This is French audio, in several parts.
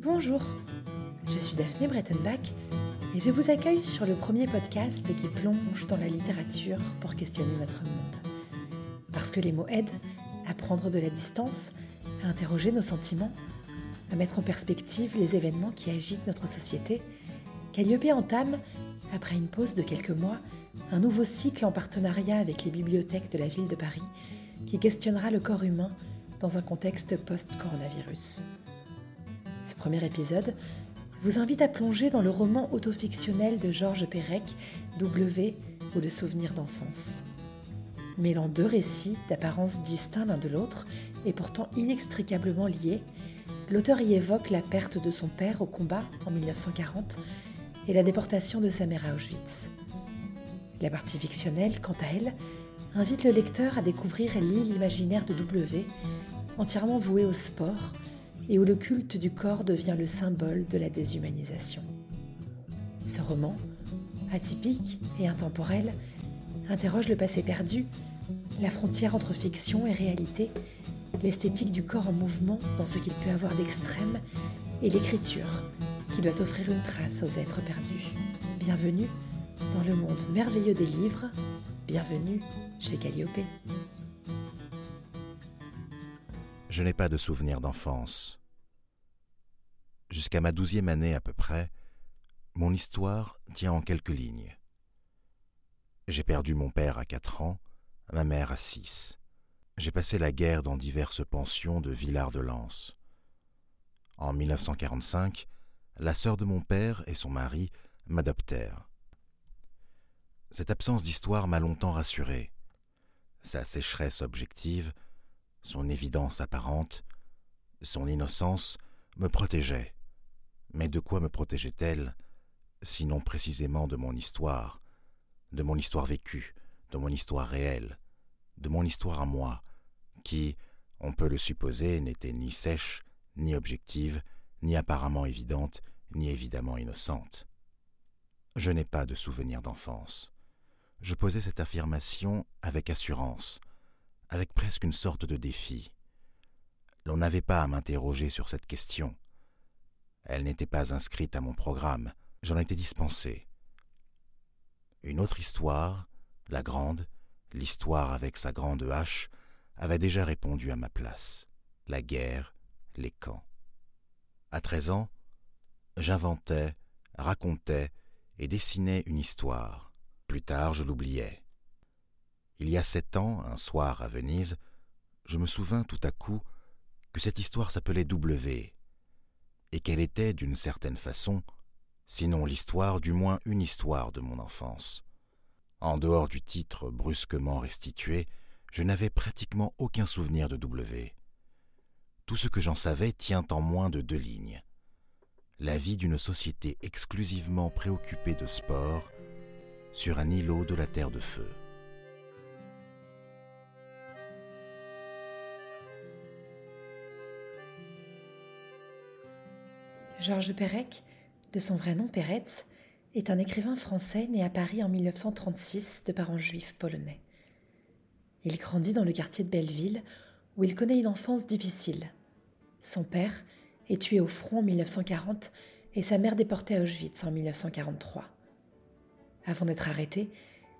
Bonjour, je suis Daphné Brettenbach et je vous accueille sur le premier podcast qui plonge dans la littérature pour questionner notre monde. Parce que les mots aident à prendre de la distance, à interroger nos sentiments, à mettre en perspective les événements qui agitent notre société, Calliope entame, après une pause de quelques mois, un nouveau cycle en partenariat avec les bibliothèques de la ville de Paris qui questionnera le corps humain dans un contexte post-coronavirus. Ce premier épisode vous invite à plonger dans le roman autofictionnel de Georges Perec, W ou le souvenir d'enfance. Mêlant deux récits d'apparence distincts l'un de l'autre et pourtant inextricablement liés, l'auteur y évoque la perte de son père au combat en 1940 et la déportation de sa mère à Auschwitz. La partie fictionnelle, quant à elle, invite le lecteur à découvrir l'île imaginaire de W, entièrement vouée au sport, et où le culte du corps devient le symbole de la déshumanisation. Ce roman, atypique et intemporel, interroge le passé perdu, la frontière entre fiction et réalité, l'esthétique du corps en mouvement dans ce qu'il peut avoir d'extrême, et l'écriture, qui doit offrir une trace aux êtres perdus. Bienvenue dans le monde merveilleux des livres, bienvenue chez Calliope. Je n'ai pas de souvenirs d'enfance. Jusqu'à ma douzième année à peu près, mon histoire tient en quelques lignes. J'ai perdu mon père à quatre ans, ma mère à six. J'ai passé la guerre dans diverses pensions de Villard-de-Lans. En 1945, la sœur de mon père et son mari m'adoptèrent. Cette absence d'histoire m'a longtemps rassuré. Sa sécheresse objective, son évidence apparente, son innocence me protégeaient. Mais de quoi me protégeait-elle, sinon précisément de mon histoire, de mon histoire vécue, de mon histoire réelle, de mon histoire à moi, qui, on peut le supposer, n'était ni sèche, ni objective, ni apparemment évidente, ni évidemment innocente. Je n'ai pas de souvenirs d'enfance je posais cette affirmation avec assurance, avec presque une sorte de défi. L'on n'avait pas à m'interroger sur cette question. Elle n'était pas inscrite à mon programme, j'en étais dispensé. Une autre histoire, la grande, l'histoire avec sa grande hache, avait déjà répondu à ma place. La guerre, les camps. À treize ans, j'inventais, racontais et dessinais une histoire plus tard, je l'oubliais. Il y a sept ans, un soir à Venise, je me souvins tout à coup que cette histoire s'appelait W, et qu'elle était, d'une certaine façon, sinon l'histoire, du moins une histoire de mon enfance. En dehors du titre brusquement restitué, je n'avais pratiquement aucun souvenir de W. Tout ce que j'en savais tient en moins de deux lignes. La vie d'une société exclusivement préoccupée de sport sur un îlot de la Terre de Feu. Georges Perec, de son vrai nom Peretz, est un écrivain français né à Paris en 1936 de parents juifs polonais. Il grandit dans le quartier de Belleville où il connaît une enfance difficile. Son père est tué au front en 1940 et sa mère déportée à Auschwitz en 1943. Avant d'être arrêté,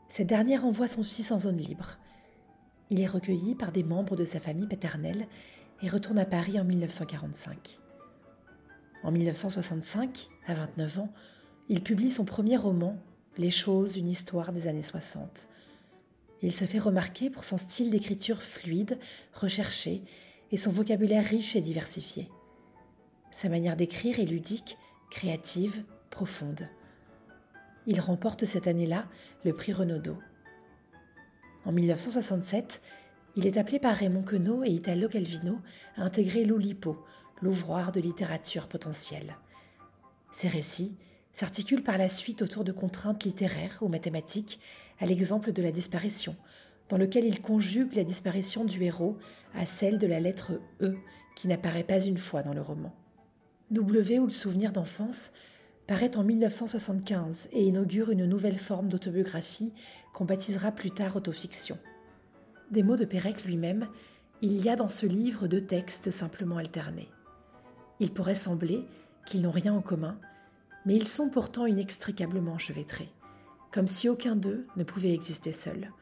cette dernière envoie son fils en zone libre. Il est recueilli par des membres de sa famille paternelle et retourne à Paris en 1945. En 1965, à 29 ans, il publie son premier roman, Les choses, une histoire des années 60. Il se fait remarquer pour son style d'écriture fluide, recherché, et son vocabulaire riche et diversifié. Sa manière d'écrire est ludique, créative, profonde. Il remporte cette année-là le prix Renaudot. En 1967, il est appelé par Raymond Queneau et Italo Calvino à intégrer l'Oulipo, l'ouvroir de littérature potentielle. Ces récits s'articulent par la suite autour de contraintes littéraires ou mathématiques, à l'exemple de la disparition, dans lequel il conjugue la disparition du héros à celle de la lettre E qui n'apparaît pas une fois dans le roman. W ou le souvenir d'enfance paraît en 1975 et inaugure une nouvelle forme d'autobiographie qu'on baptisera plus tard autofiction. Des mots de Pérec lui-même, il y a dans ce livre deux textes simplement alternés. Il pourrait sembler qu'ils n'ont rien en commun, mais ils sont pourtant inextricablement enchevêtrés, comme si aucun d'eux ne pouvait exister seul,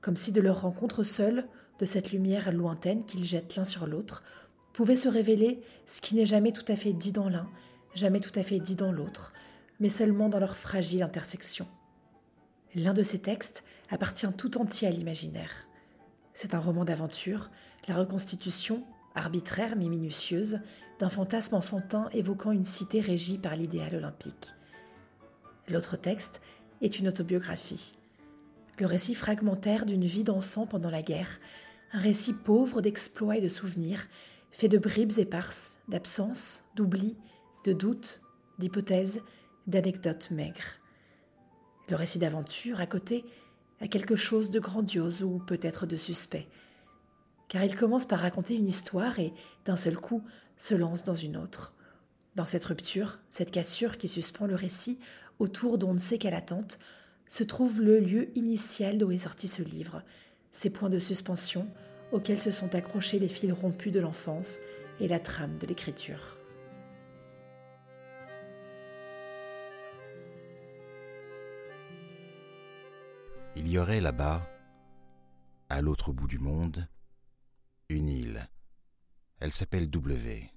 comme si de leur rencontre seule, de cette lumière lointaine qu'ils jettent l'un sur l'autre, pouvait se révéler ce qui n'est jamais tout à fait dit dans l'un, jamais tout à fait dit dans l'autre, mais seulement dans leur fragile intersection. L'un de ces textes appartient tout entier à l'imaginaire. C'est un roman d'aventure, la reconstitution, arbitraire mais minutieuse, d'un fantasme enfantin évoquant une cité régie par l'idéal olympique. L'autre texte est une autobiographie. Le récit fragmentaire d'une vie d'enfant pendant la guerre, un récit pauvre d'exploits et de souvenirs, fait de bribes éparses, d'absences, d'oublis, de doutes, d'hypothèses, d'anecdotes maigres. Le récit d'aventure, à côté, a quelque chose de grandiose ou peut-être de suspect, car il commence par raconter une histoire et, d'un seul coup, se lance dans une autre. Dans cette rupture, cette cassure qui suspend le récit, autour d'on ne sait quelle attente, se trouve le lieu initial d'où est sorti ce livre, ces points de suspension auxquels se sont accrochés les fils rompus de l'enfance et la trame de l'écriture. Il y aurait là-bas, à l'autre bout du monde, une île. Elle s'appelle W.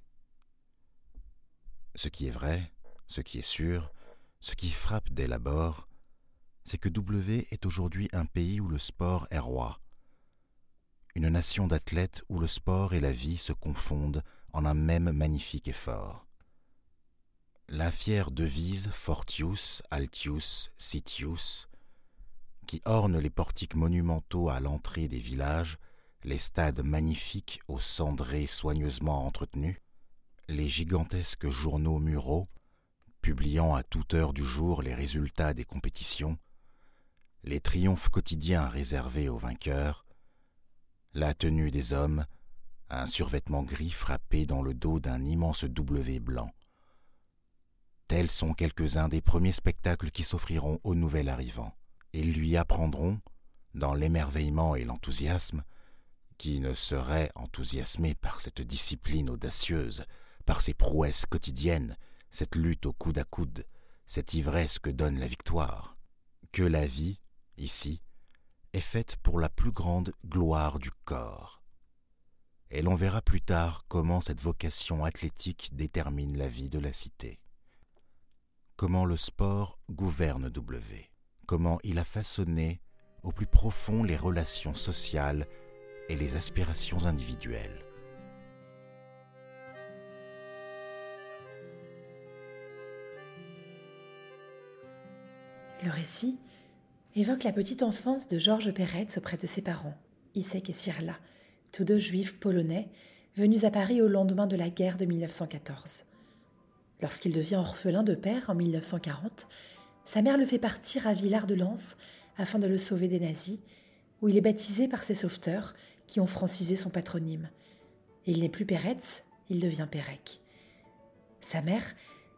Ce qui est vrai, ce qui est sûr, ce qui frappe dès l'abord, c'est que W est aujourd'hui un pays où le sport est roi, une nation d'athlètes où le sport et la vie se confondent en un même magnifique effort. La fière devise Fortius, Altius, Sitius qui orne les portiques monumentaux à l'entrée des villages, les stades magnifiques aux cendrées soigneusement entretenus, les gigantesques journaux muraux, publiant à toute heure du jour les résultats des compétitions, les triomphes quotidiens réservés aux vainqueurs, la tenue des hommes, un survêtement gris frappé dans le dos d'un immense W blanc. Tels sont quelques-uns des premiers spectacles qui s'offriront au nouvel arrivant. Ils lui apprendront, dans l'émerveillement et l'enthousiasme, qui ne serait enthousiasmé par cette discipline audacieuse, par ces prouesses quotidiennes, cette lutte au coude à coude, cette ivresse que donne la victoire, que la vie, ici, est faite pour la plus grande gloire du corps. Et l'on verra plus tard comment cette vocation athlétique détermine la vie de la cité. Comment le sport gouverne W comment il a façonné au plus profond les relations sociales et les aspirations individuelles. Le récit évoque la petite enfance de Georges Peretz auprès de ses parents, Isek et Sirla, tous deux juifs polonais venus à Paris au lendemain de la guerre de 1914. Lorsqu'il devient orphelin de père en 1940, sa mère le fait partir à Villard-de-Lans afin de le sauver des nazis, où il est baptisé par ses sauveteurs qui ont francisé son patronyme. Il n'est plus Peretz, il devient Pérec. Sa mère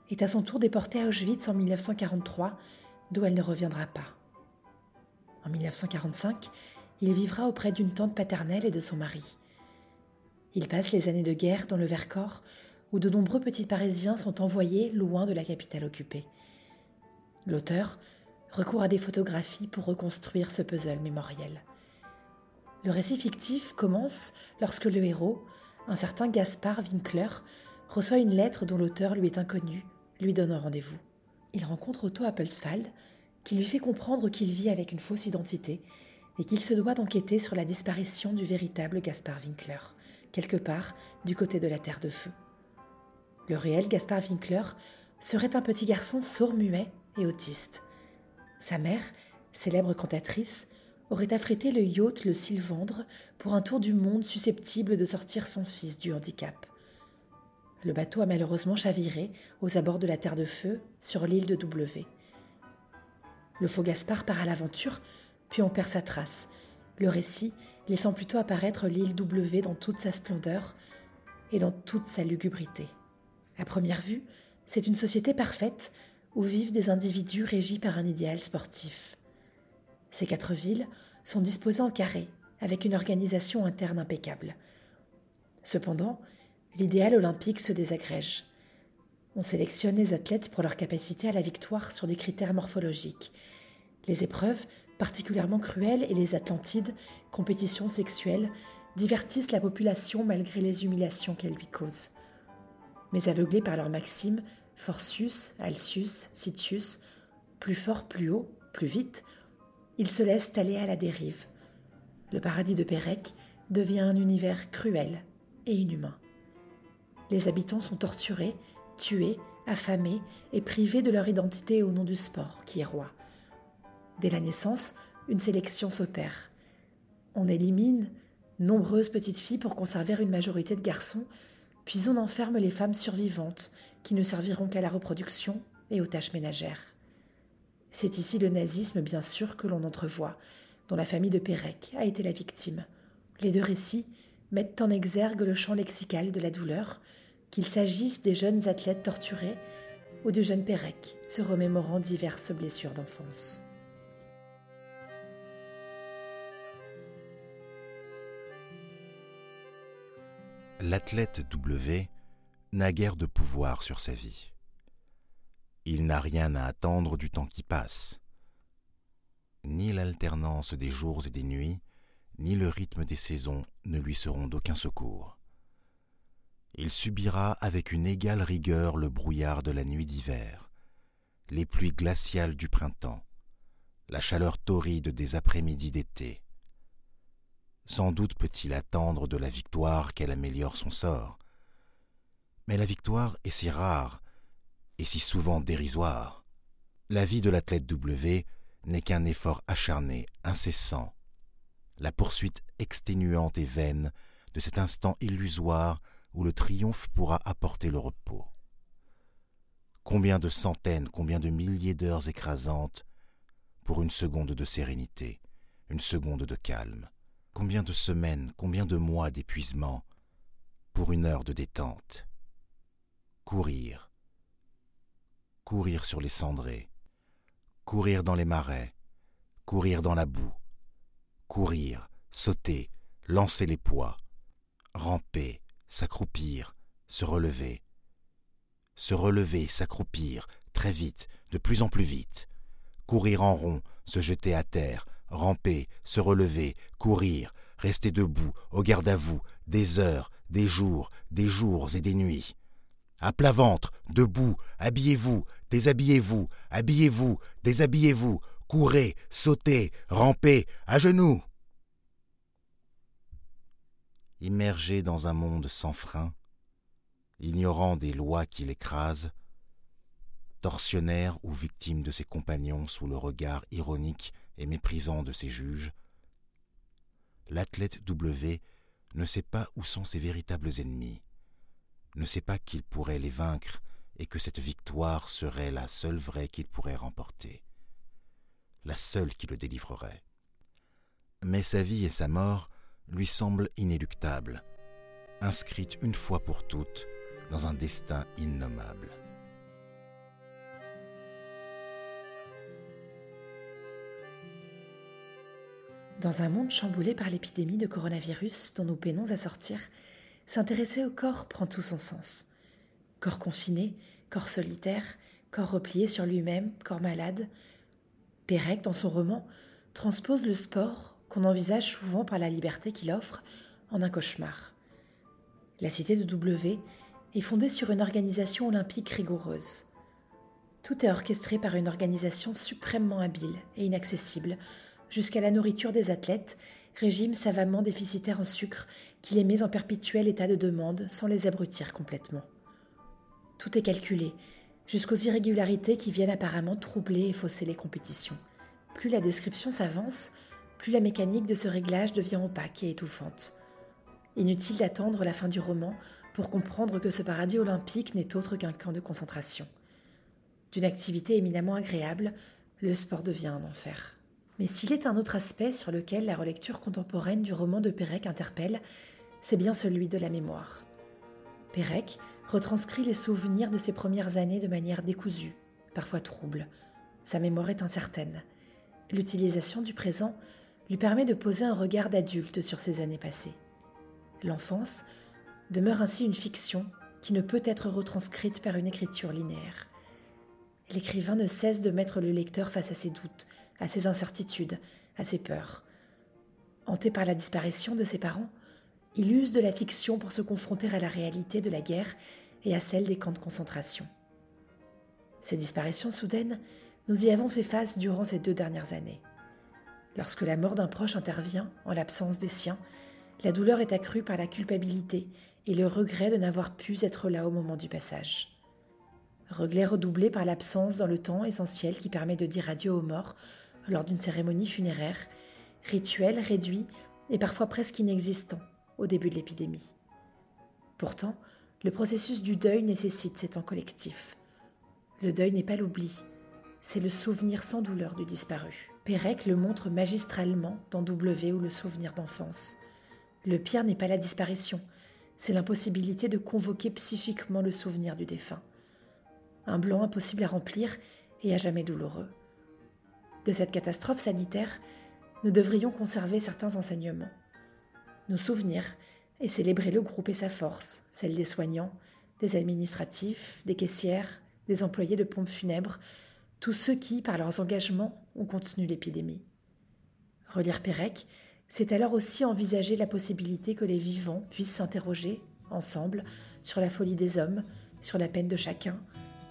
est à son tour déportée à Auschwitz en 1943, d'où elle ne reviendra pas. En 1945, il vivra auprès d'une tante paternelle et de son mari. Il passe les années de guerre dans le Vercors, où de nombreux petits Parisiens sont envoyés loin de la capitale occupée. L'auteur recourt à des photographies pour reconstruire ce puzzle mémoriel. Le récit fictif commence lorsque le héros, un certain Gaspard Winkler, reçoit une lettre dont l'auteur lui est inconnu, lui donnant rendez-vous. Il rencontre Otto Appelsfald, qui lui fait comprendre qu'il vit avec une fausse identité et qu'il se doit d'enquêter sur la disparition du véritable Gaspard Winkler, quelque part du côté de la Terre de Feu. Le réel Gaspard Winkler serait un petit garçon sourd-muet et autiste. Sa mère, célèbre cantatrice, aurait affrété le yacht le Sylvandre pour un tour du monde susceptible de sortir son fils du handicap. Le bateau a malheureusement chaviré aux abords de la Terre de Feu sur l'île de W. Le faux Gaspard part à l'aventure, puis on perd sa trace, le récit laissant plutôt apparaître l'île W dans toute sa splendeur et dans toute sa lugubrité. À première vue, c'est une société parfaite où vivent des individus régis par un idéal sportif. Ces quatre villes sont disposées en carré, avec une organisation interne impeccable. Cependant, l'idéal olympique se désagrège. On sélectionne les athlètes pour leur capacité à la victoire sur des critères morphologiques. Les épreuves, particulièrement cruelles, et les Atlantides, compétitions sexuelles, divertissent la population malgré les humiliations qu'elles lui causent. Mais aveuglés par leurs maximes, Forcius, Alcius, Citius, plus fort, plus haut, plus vite, ils se laissent aller à la dérive. Le paradis de Pérec devient un univers cruel et inhumain. Les habitants sont torturés, tués, affamés et privés de leur identité au nom du sport qui est roi. Dès la naissance, une sélection s'opère. On élimine nombreuses petites filles pour conserver une majorité de garçons, puis on enferme les femmes survivantes qui ne serviront qu'à la reproduction et aux tâches ménagères. C'est ici le nazisme, bien sûr, que l'on entrevoit, dont la famille de Pérec a été la victime. Les deux récits mettent en exergue le champ lexical de la douleur, qu'il s'agisse des jeunes athlètes torturés ou de jeunes Pérec se remémorant diverses blessures d'enfance. L'athlète W n'a guère de pouvoir sur sa vie. Il n'a rien à attendre du temps qui passe. Ni l'alternance des jours et des nuits, ni le rythme des saisons ne lui seront d'aucun secours. Il subira avec une égale rigueur le brouillard de la nuit d'hiver, les pluies glaciales du printemps, la chaleur torride des après-midi d'été. Sans doute peut-il attendre de la victoire qu'elle améliore son sort. Mais la victoire est si rare et si souvent dérisoire. La vie de l'athlète W n'est qu'un effort acharné, incessant, la poursuite exténuante et vaine de cet instant illusoire où le triomphe pourra apporter le repos. Combien de centaines, combien de milliers d'heures écrasantes pour une seconde de sérénité, une seconde de calme. Combien de semaines, combien de mois d'épuisement pour une heure de détente. Courir, courir sur les cendrées, courir dans les marais, courir dans la boue, courir, sauter, lancer les poids, ramper, s'accroupir, se relever, se relever, s'accroupir, très vite, de plus en plus vite, courir en rond, se jeter à terre, ramper, se relever, courir, rester debout, au garde à vous, des heures, des jours, des jours et des nuits. À plat ventre, debout, habillez-vous, déshabillez-vous, habillez-vous, déshabillez-vous, courez, sautez, rampez, à genoux. Immergé dans un monde sans frein, ignorant des lois qui l'écrasent, tortionnaire ou victime de ses compagnons sous le regard ironique et méprisant de ses juges, l'athlète W ne sait pas où sont ses véritables ennemis, ne sait pas qu'il pourrait les vaincre et que cette victoire serait la seule vraie qu'il pourrait remporter, la seule qui le délivrerait. Mais sa vie et sa mort lui semble inéluctable, inscrite une fois pour toutes dans un destin innommable. Dans un monde chamboulé par l'épidémie de coronavirus dont nous peinons à sortir, s'intéresser au corps prend tout son sens. Corps confiné, corps solitaire, corps replié sur lui-même, corps malade. Pérec, dans son roman, transpose le sport qu'on envisage souvent par la liberté qu'il offre en un cauchemar. La cité de W est fondée sur une organisation olympique rigoureuse. Tout est orchestré par une organisation suprêmement habile et inaccessible, jusqu'à la nourriture des athlètes, régime savamment déficitaire en sucre qui les met en perpétuel état de demande sans les abrutir complètement. Tout est calculé, jusqu'aux irrégularités qui viennent apparemment troubler et fausser les compétitions. Plus la description s'avance, plus la mécanique de ce réglage devient opaque et étouffante. Inutile d'attendre la fin du roman pour comprendre que ce paradis olympique n'est autre qu'un camp de concentration. D'une activité éminemment agréable, le sport devient un enfer. Mais s'il est un autre aspect sur lequel la relecture contemporaine du roman de Pérec interpelle, c'est bien celui de la mémoire. Pérec retranscrit les souvenirs de ses premières années de manière décousue, parfois trouble. Sa mémoire est incertaine. L'utilisation du présent lui permet de poser un regard d'adulte sur ses années passées. L'enfance, demeure ainsi une fiction qui ne peut être retranscrite par une écriture linéaire. L'écrivain ne cesse de mettre le lecteur face à ses doutes, à ses incertitudes, à ses peurs. Hanté par la disparition de ses parents, il use de la fiction pour se confronter à la réalité de la guerre et à celle des camps de concentration. Ces disparitions soudaines, nous y avons fait face durant ces deux dernières années. Lorsque la mort d'un proche intervient en l'absence des siens, la douleur est accrue par la culpabilité et le regret de n'avoir pu être là au moment du passage. Regret redoublé par l'absence dans le temps essentiel qui permet de dire adieu aux morts lors d'une cérémonie funéraire, rituel réduit et parfois presque inexistant au début de l'épidémie. Pourtant, le processus du deuil nécessite ces temps collectifs. Le deuil n'est pas l'oubli, c'est le souvenir sans douleur du disparu. Pérec le montre magistralement dans W ou le souvenir d'enfance. Le pire n'est pas la disparition, c'est l'impossibilité de convoquer psychiquement le souvenir du défunt. Un blanc impossible à remplir et à jamais douloureux. De cette catastrophe sanitaire, nous devrions conserver certains enseignements. Nous souvenir et célébrer le groupe et sa force, celle des soignants, des administratifs, des caissières, des employés de pompes funèbres, tous ceux qui, par leurs engagements, ont contenu l'épidémie. Relire Pérec, c'est alors aussi envisager la possibilité que les vivants puissent s'interroger, ensemble, sur la folie des hommes, sur la peine de chacun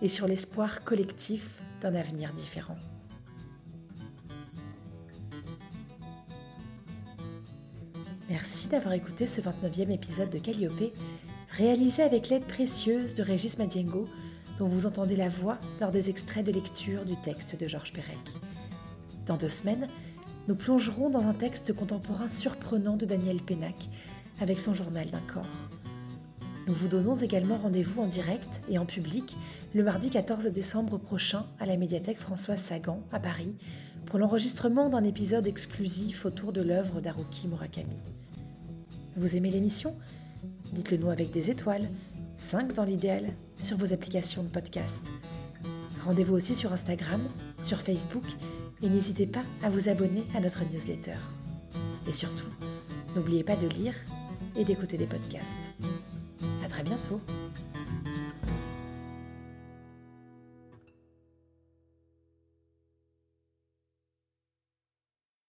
et sur l'espoir collectif d'un avenir différent. Merci d'avoir écouté ce 29e épisode de Calliope, réalisé avec l'aide précieuse de Régis Madiengo, dont vous entendez la voix lors des extraits de lecture du texte de Georges Perec. Dans deux semaines, nous plongerons dans un texte contemporain surprenant de Daniel Pénac, avec son journal d'un corps. Nous vous donnons également rendez-vous en direct et en public le mardi 14 décembre prochain à la médiathèque Françoise Sagan à Paris pour l'enregistrement d'un épisode exclusif autour de l'œuvre d'Haruki Murakami. Vous aimez l'émission? Dites-le nous avec des étoiles, 5 dans l'idéal, sur vos applications de podcast. Rendez-vous aussi sur Instagram, sur Facebook et n'hésitez pas à vous abonner à notre newsletter. Et surtout, n'oubliez pas de lire et d'écouter des podcasts très bientôt.